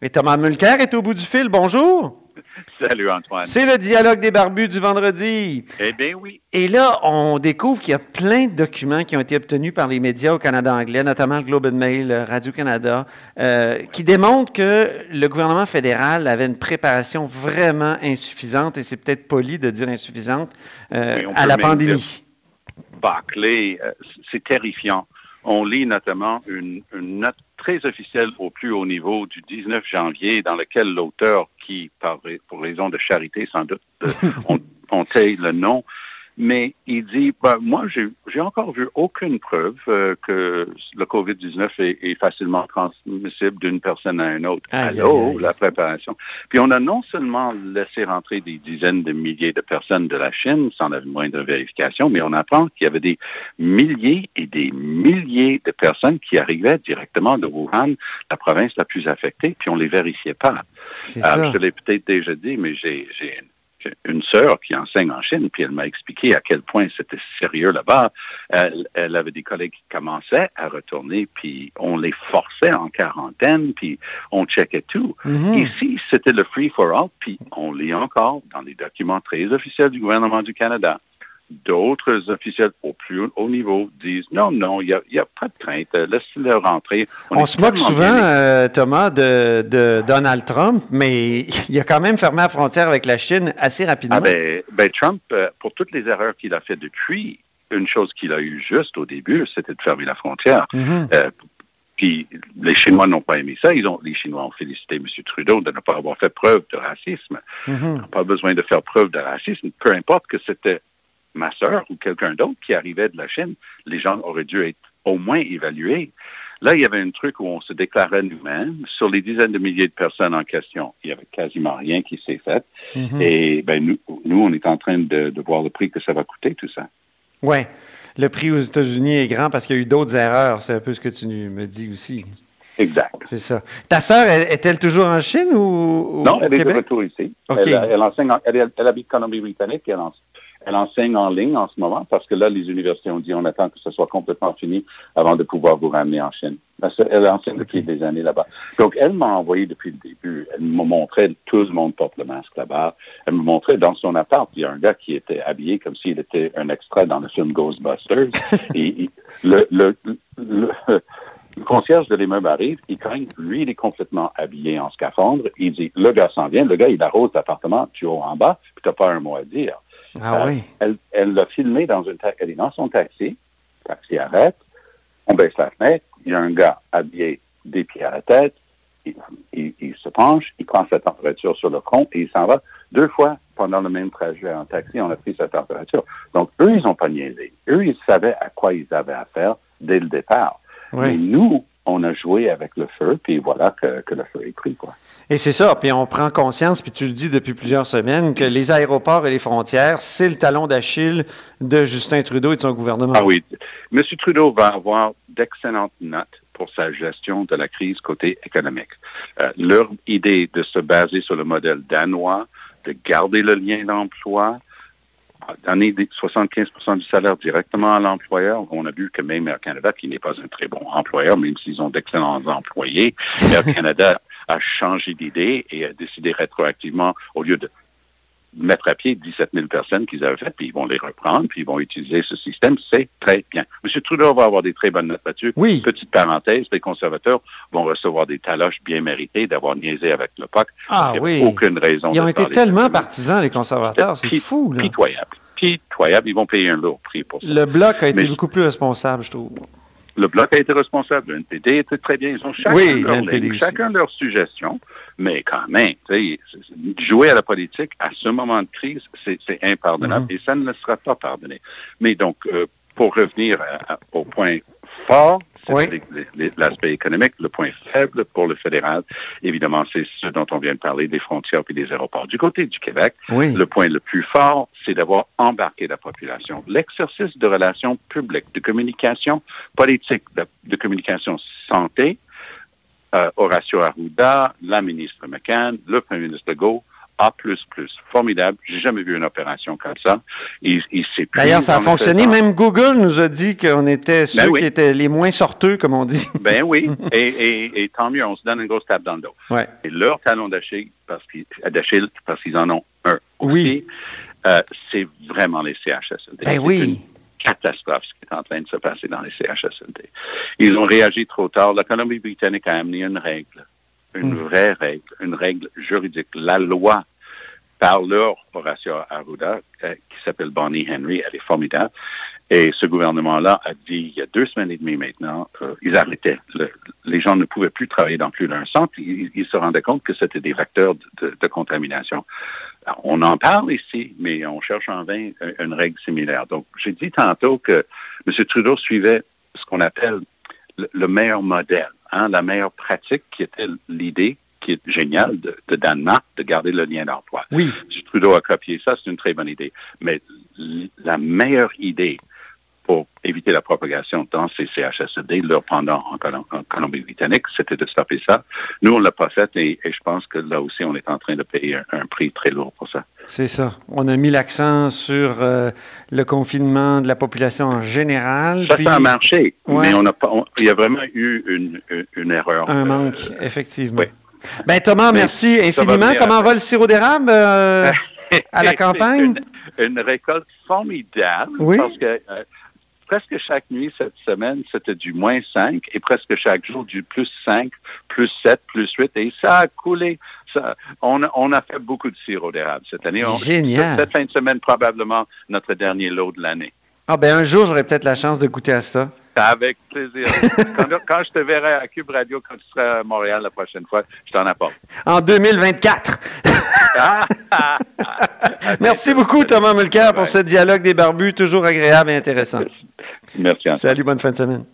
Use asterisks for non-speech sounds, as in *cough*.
Et Thomas Mulcair est au bout du fil. Bonjour. Salut Antoine. C'est le dialogue des barbus du vendredi. Eh bien oui. Et là, on découvre qu'il y a plein de documents qui ont été obtenus par les médias au Canada anglais, notamment le Globe and Mail, Radio-Canada, euh, qui démontrent que le gouvernement fédéral avait une préparation vraiment insuffisante, et c'est peut-être poli de dire insuffisante, euh, à la pandémie. Euh, c'est terrifiant. On lit notamment une, une note très officielle au plus haut niveau du 19 janvier dans lequel l'auteur, qui, par, pour raison de charité sans doute, *laughs* on, on taille le nom, mais il dit, ben, moi, j'ai encore vu aucune preuve euh, que le COVID-19 est, est, facilement transmissible d'une personne à une autre. Allô, la préparation. Puis on a non seulement laissé rentrer des dizaines de milliers de personnes de la Chine sans la moindre vérification, mais on apprend qu'il y avait des milliers et des milliers de personnes qui arrivaient directement de Wuhan, la province la plus affectée, puis on les vérifiait pas. C'est Euh, ça. je te l'ai peut-être déjà dit, mais j'ai une- une sœur qui enseigne en Chine, puis elle m'a expliqué à quel point c'était sérieux là-bas. Elle, elle avait des collègues qui commençaient à retourner, puis on les forçait en quarantaine, puis on checkait tout. Mhm. Ici, c'était le free for all, puis on lit encore dans les documents très officiels du gouvernement du Canada. D'autres officiels au plus haut niveau disent non, non, il n'y a, pas de crainte, euh, laisse-le rentrer. On se moque souvent, euh, Thomas, de, de Donald Trump, mais *laughs* il a quand même fermé la frontière avec la Chine assez rapidement. Ah ben, ben Trump, euh, pour toutes les erreurs qu'il a fait depuis, une chose qu'il a eu juste au début, c'était de fermer la frontière. Mhm. Euh, puis les Chinois n'ont pas aimé ça. Ils ont, les Chinois ont félicité M. Trudeau de ne pas avoir fait preuve de racisme. Mhm. Ils n'ont pas besoin de faire preuve de racisme. Peu importe que c'était ma sœur ou quelqu'un d'autre qui arrivait de la Chine, les gens auraient dû être au moins évalués. Là, il y avait un truc où on se déclarait nous-mêmes. Sur les dizaines de milliers de personnes en question, il n'y avait quasiment rien qui s'est fait. Mhm. Et ben, nous, nous, on est en train de, de voir le prix que ça va coûter, tout ça. Oui. Le prix aux États-Unis est grand parce qu'il y a eu d'autres erreurs. C'est un peu ce que tu me dis aussi. Exact. C'est ça. Ta sœur, elle- est-elle toujours en Chine ou, ou Non, au elle est de retour ici. Elle, elle enseigne, en- elle, elle habite Colombie-Britannique, et elle, elle enseigne en ligne en ce moment parce que là, les universités ont dit on attend que ce soit complètement fini avant de pouvoir vous ramener en Chine. Elle enseigne depuis des années là-bas. Donc, elle m'a envoyé depuis le début. Elle me montrait, tout le monde porte le masque là-bas. Elle me montrait dans son appart, il y a un gars qui était habillé comme s'il était un extrait dans le film Ghostbusters. *laughs* et le, le, le, le concierge de l'immeuble arrive, il craint, lui, il est complètement habillé en scaphandre. Il dit, le gars s'en vient, le gars, il arrose l'appartement du haut en bas, puis t'as pas un mot à dire. Ah Euh, oui. Elle elle l'a filmé dans une elle est dans son taxi, le taxi arrête, on baisse la fenêtre, il y a un gars habillé des pieds à la tête, il, il- il se penche, il prend sa température sur le front et il s'en va. Deux fois pendant le même trajet en taxi, on a pris sa température. Donc, eux, ils n'ont pas niaisé. Eux, ils savaient à quoi ils avaient affaire dès le départ. Mais Oui. nous, on a joué avec le feu, puis voilà que, que le feu est pris, quoi. Et c'est ça. Puis on prend conscience, puis tu le dis depuis plusieurs semaines, que les aéroports et les frontières, c'est le talon d'Achille de Justin Trudeau et de son gouvernement. Ah oui. M. Trudeau va avoir d'excellentes notes pour sa gestion de la crise côté économique. Euh, leur idée de se baser sur le modèle danois, de garder le lien d'emploi, donner des 75% du salaire directement à l'employeur. On a vu que même Air Canada, qui n'est pas un très bon employeur, même s'ils ont d'excellents employés, Air Canada a changé d'idée et a décidé rétroactivement, au lieu de mettre à pied 17 000 personnes qu'ils avaient faites, puis ils vont les reprendre, puis ils vont utiliser ce système. C'est très bien. M. Trudeau va avoir des très bonnes notes là-dessus. Oui. Petite parenthèse, les conservateurs vont recevoir des taloches bien méritées d'avoir niaisé avec le POC. Ah Il oui. aucune raison Ils ont été tellement partisans, les conservateurs. C'est fou, là. Pitoyable. Pitoyable. Ils vont payer un lourd prix pour ça. Le bloc a été Mais- beaucoup plus responsable, je trouve. Le Bloc a été responsable. Le NPD était très bien. Ils ont chacun Oui, leur chacun leur suggestion. Mais quand même, jouer à la politique à ce moment de crise, c'est impardonnable Mhm. et ça ne le sera pas pardonné. Mais donc, euh, pour revenir à- à- au point fort, c'est l'aspect économique. Le point faible pour le fédéral, évidemment, c'est ce dont on vient de parler, des frontières et des aéroports. Du côté du Québec, le point le plus fort, c'est d'avoir embarqué la population. L'exercice de relations publiques, de communication politique, de, communication santé, euh, Horacio Arruda, la ministre McCann, le premier ministre Legault, a++. Formidable. J'ai jamais vu une opération comme ça. Il, D'ailleurs, ça a fonctionné. Même Google nous a dit qu'on était ben ceux qui étaient les moins sorteux, comme on dit. *laughs* Ben oui. *laughs* et, tant mieux, on se donne une grosse tape dans le dos. Et leur talon d'Achille, parce qu'ils, parce qu'ils en ont un oui. Euh, c'est vraiment les CHSLD. Ben oui. Une catastrophe ce qui est en train de se passer dans les CHSLD. Ils ont réagi trop tard. La Colombie-Britannique a amené une règle une hmm. vraie règle, une règle juridique. La loi par leur Horacio Arruda, euh, qui s'appelle Bonnie Henry, elle est formidable. Et ce gouvernement-là a dit, il y a deux semaines et demie maintenant, euh, ils arrêtaient. les gens ne pouvaient plus travailler dans plus d'un centre. Ils, se rendaient compte que c'était des facteurs de, contamination. on en parle ici, mais on cherche en vain une règle similaire. Donc, j'ai dit tantôt que M. Trudeau suivait ce qu'on appelle le meilleur modèle. Hein, la meilleure pratique qui était l'idée qui est géniale de, de, Danemark de garder le lien d'emploi. Oui. Si Trudeau a copié ça, c'est une très bonne idée. Mais la meilleure idée pour éviter la propagation dans ces CHSLD, leur pendant en, Colombie-Britannique, c'était de stopper ça. Nous, on l'a pas fait et, je pense que là aussi, on est en train de payer un, prix très lourd pour ça. C'est ça. On a mis l'accent sur euh, le confinement de la population en général. Ça, ça a marché, mais on a pas, il y a vraiment eu une, erreur. Un manque, effectivement. Oui. Ben, Thomas, merci infiniment. Comment va le sirop d'érable euh, *laughs* à la campagne? Une, récolte formidable oui. parce que euh, presque chaque nuit cette semaine, c'était du moins 5 et presque chaque jour du plus 5, plus 7, plus 8 et ça a coulé. Ça, on, a fait beaucoup de sirop d'érable cette année. Génial. Cette fin de semaine, probablement notre dernier lot de l'année. Ah ben un jour, j'aurai peut-être la chance de goûter à ça. Avec plaisir. *laughs* quand, je te verrai à Cube Radio, quand tu seras à Montréal la prochaine fois, je t'en apporte. En 2024. *laughs* Merci beaucoup, Thomas Mulcair, pour ce dialogue des barbus, toujours agréable et intéressant. Merci. Salut, bonne fin de semaine.